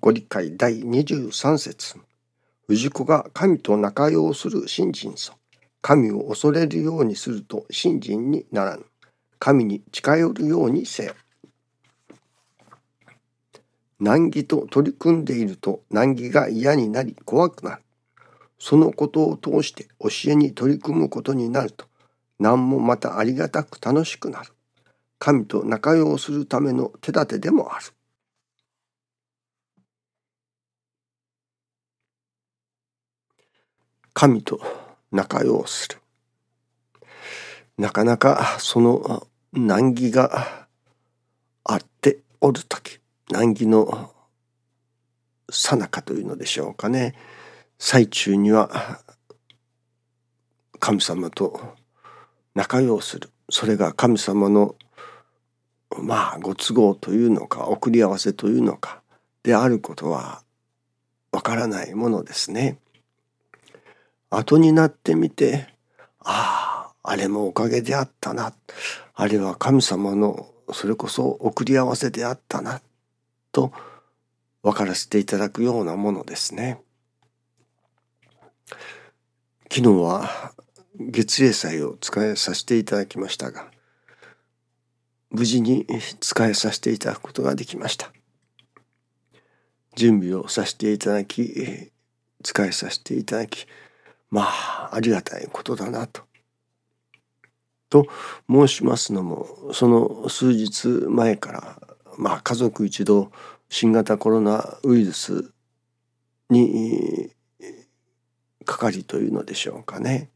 ご理解第23節氏子が神と仲良うする信心ぞ。神を恐れるようにすると信心にならぬ。神に近寄るようにせよ。難儀と取り組んでいると難儀が嫌になり怖くなる。そのことを通して教えに取り組むことになると何もまたありがたく楽しくなる。神と仲良うするための手立てでもある。神と仲良する。なかなかその難儀があっておる時難儀のさなかというのでしょうかね最中には神様と仲良うするそれが神様のまあご都合というのか送り合わせというのかであることはわからないものですね。後になってみてあああれもおかげであったなあれは神様のそれこそ送り合わせであったなと分からせていただくようなものですね。昨日は月例祭を使えさせていただきましたが無事に使えさせていただくことができました。準備をさせていただき使えさせていただきまあありがたいことだなと。と申しますのもその数日前からまあ家族一同新型コロナウイルスにかかりというのでしょうかね。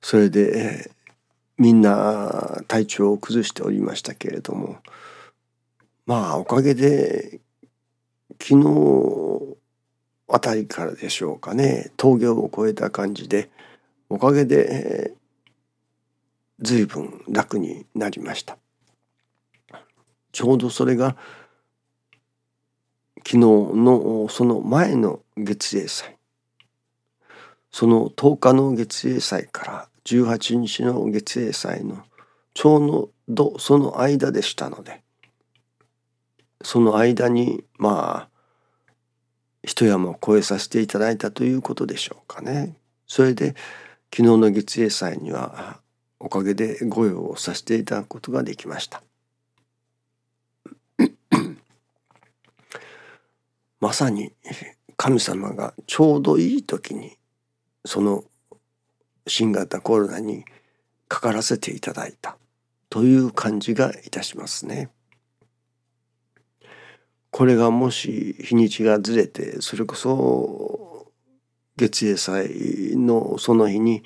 それでみんな体調を崩しておりましたけれどもまあおかげで昨日あたりからでしょうかね。峠を越えた感じでおかげで随分楽になりました。ちょうどそれが昨日のその前の月例祭。その10日の月例祭から18日の月例祭のちょうどその間でしたのでその間にまあ一山を越えさせていただいたということでしょうかね。それで昨日の月例祭にはおかげでご用をさせていただくことができました。まさに神様がちょうどいい時にその新型コロナにかからせていただいたという感じがいたしますね。これがもし日にちがずれてそれこそ月例祭のその日に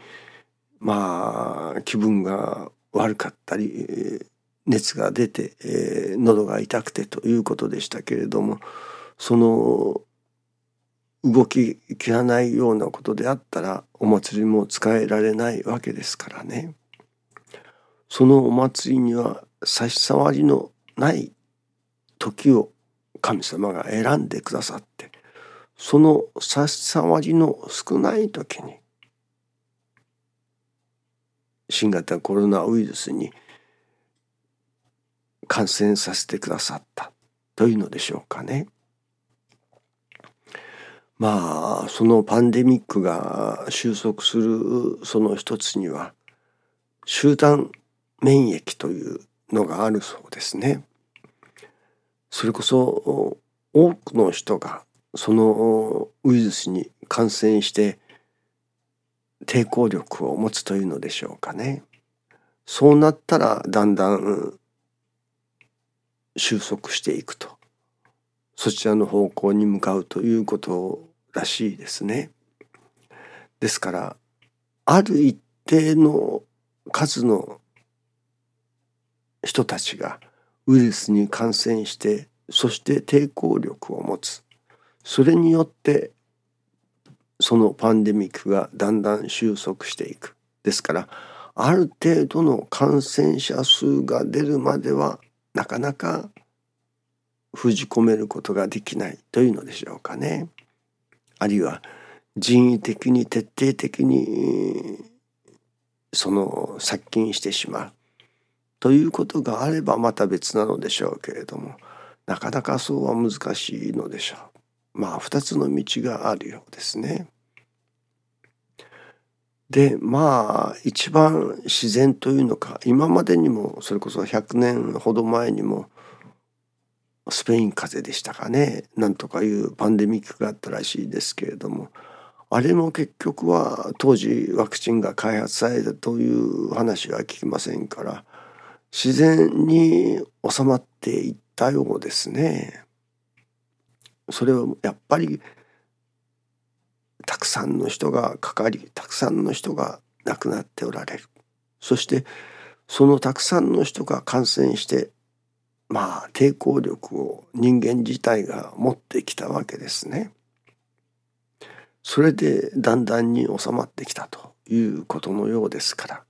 まあ気分が悪かったり熱が出て、えー、喉が痛くてということでしたけれどもその動ききらないようなことであったらお祭りも使えられないわけですからね。そのお祭りには差し障りのない時を神様が選んでくださってその差し障りの少ない時に新型コロナウイルスに感染させてくださったというのでしょうかね。まあそのパンデミックが収束するその一つには集団免疫というのがあるそうですね。それこそ多くの人がそのウイルスに感染して抵抗力を持つというのでしょうかね。そうなったらだんだん収束していくとそちらの方向に向かうということらしいですね。ですからある一定の数の人たちがウイルスに感染してそして抵抗力を持つ。それによってそのパンデミックがだんだん収束していく。ですからある程度の感染者数が出るまではなかなか封じ込めることができないというのでしょうかね。あるいは人為的に徹底的にその殺菌してしまう。ということがあればまた別なのでしょうけれどもなかなかそうは難しいのでしょう。まあ2つの道があるようですね。でまあ一番自然というのか今までにもそれこそ100年ほど前にもスペイン風邪でしたかねなんとかいうパンデミックがあったらしいですけれどもあれも結局は当時ワクチンが開発されたという話は聞きませんから自然に収まっていったようですね。それはやっぱりたくさんの人がかかりたくさんの人が亡くなっておられるそしてそのたくさんの人が感染してまあ抵抗力を人間自体が持ってきたわけですね。それでだんだんに収まってきたということのようですから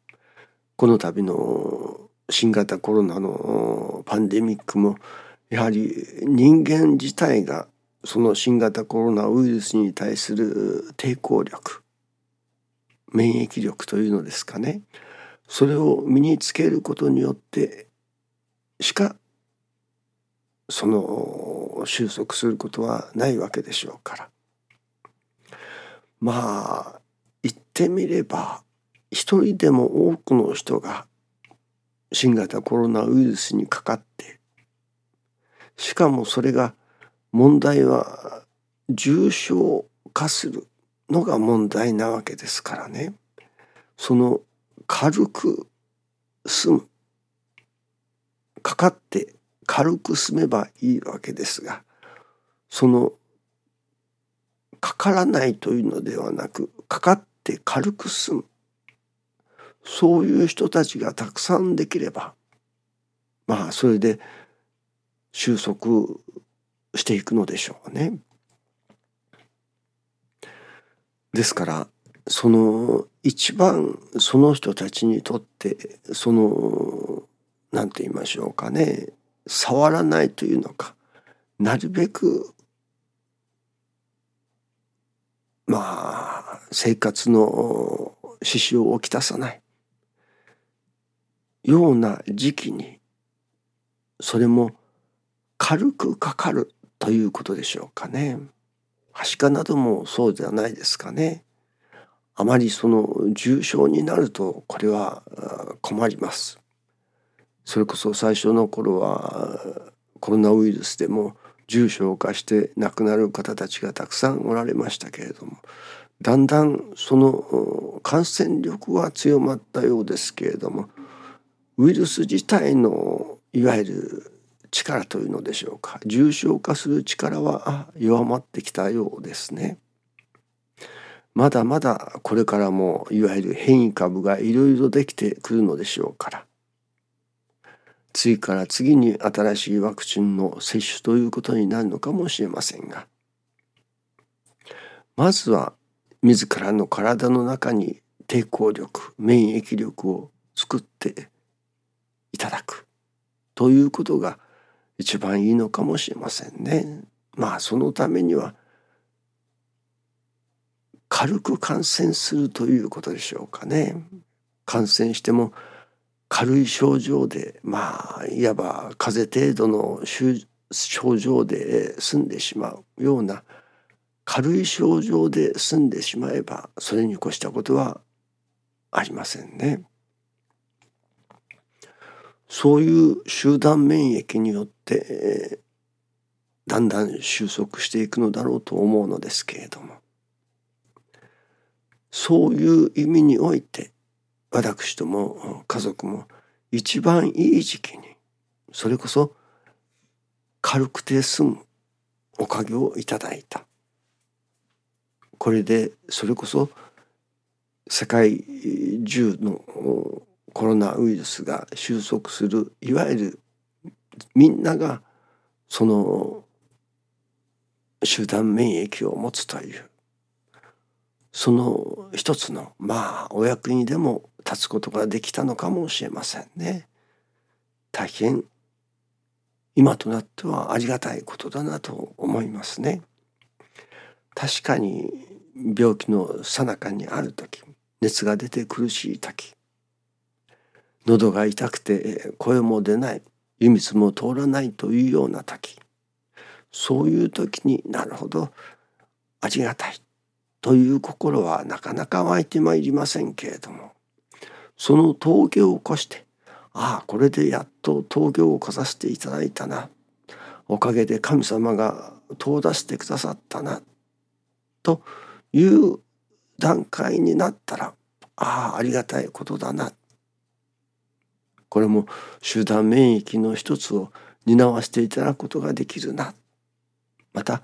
この度の新型コロナのパンデミックもやはり人間自体がその新型コロナウイルスに対する抵抗力免疫力というのですかね。それを身につけることによってしかその収束することはないわけでしょうから。まあ言ってみれば一人でも多くの人が新型コロナウイルスにかかってしかもそれが問題は重症化するのが問題なわけですからね。その軽く済むかかって軽く済めばいいわけですがそのかからないというのではなくかかって軽く済むそういう人たちがたくさんできればまあそれで収束していくのでしょうね。ですからその一番その人たちにとってその何て言いましょうかね触らないというのかなるべくまあ生活の支障をきたさないような時期にそれも軽くかかるということでしょうかね。はしかなどもそうではないですかね。あまりその重症になるとこれは困ります。それこそ最初の頃はコロナウイルスでも重症化して亡くなる方たちがたくさんおられましたけれどもだんだんその感染力は強まったようですけれどもウイルス自体のいわゆる力というのでしょうか。重症化する力は弱まってきたようですね。まだまだこれからもいわゆる変異株がいろいろできてくるのでしょうから。次から次に新しいワクチンの接種ということになるのかもしれませんが。まずは自らの体の中に抵抗力免疫力を作っていただくということが一番いいのかもしれませんね。まあそのためには軽く感染するということでしょうかね。感染しても軽い症状でまあいわば風邪程度の症状で済んでしまうような軽い症状で済んでしまえばそれに越したことはありませんね。そういう集団免疫によって、だんだん収束していくのだろうと思うのですけれども。そういう意味において私とも家族も一番いい時期にそれこそ軽くて済むおかげをいただいた。これでそれこそ世界中のコロナウイルスが収束するいわゆるみんながその集団免疫を持つというその一つのまあお役にでも立つことができたのかもしれませんね。大変今となってはありがたいことだなと思いますね。確かに病気の最中にある時熱が出て苦しい時喉が痛くて声も出ない湯水も通らないというような時そういう時になるほどありがたいという心はなかなか湧いてまいりませんけれどもその峠を越してああこれでやっと峠を越させていただいたなおかげで神様が遠出してくださったなという段階になったらああありがたいことだなこれも集団免疫の一つを担わせていただくことができるな。また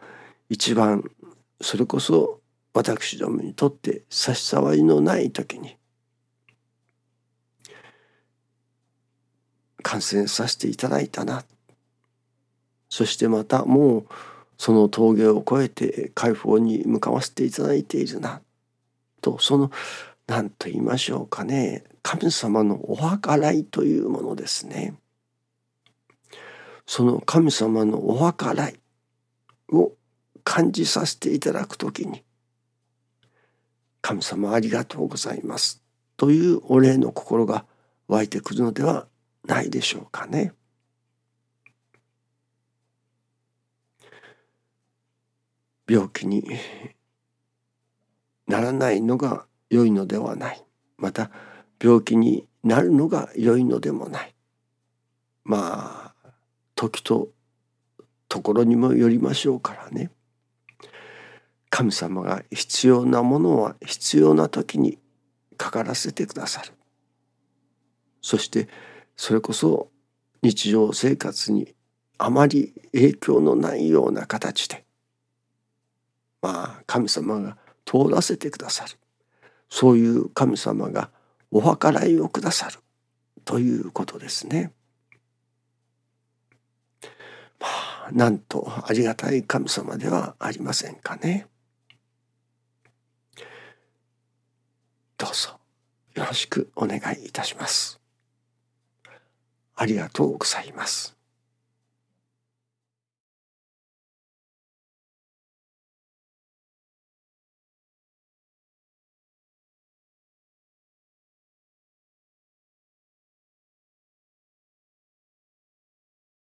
一番それこそ私どもにとって差し障りのない時に感染させていただいたな。そしてまたもうその峠を越えて解放に向かわせていただいているな。とその何と言いましょうかね神様のお計らいというものですね。その神様のお計らいを感じさせていただくときに神様ありがとうございますというお礼の心が湧いてくるのではないでしょうかね。病気にならないのが良いのではない。また病気になるのが良いのでもない。まあ時とところにもよりましょうからね。神様が必要なものは必要な時にかからせてくださる。そしてそれこそ日常生活にあまり影響のないような形でまあ神様が通らせてくださる。そういう神様がお計らいをくださるということですね。まあなんとありがたい神様ではありませんかね。どうぞよろしくお願いいたします。ありがとうございます。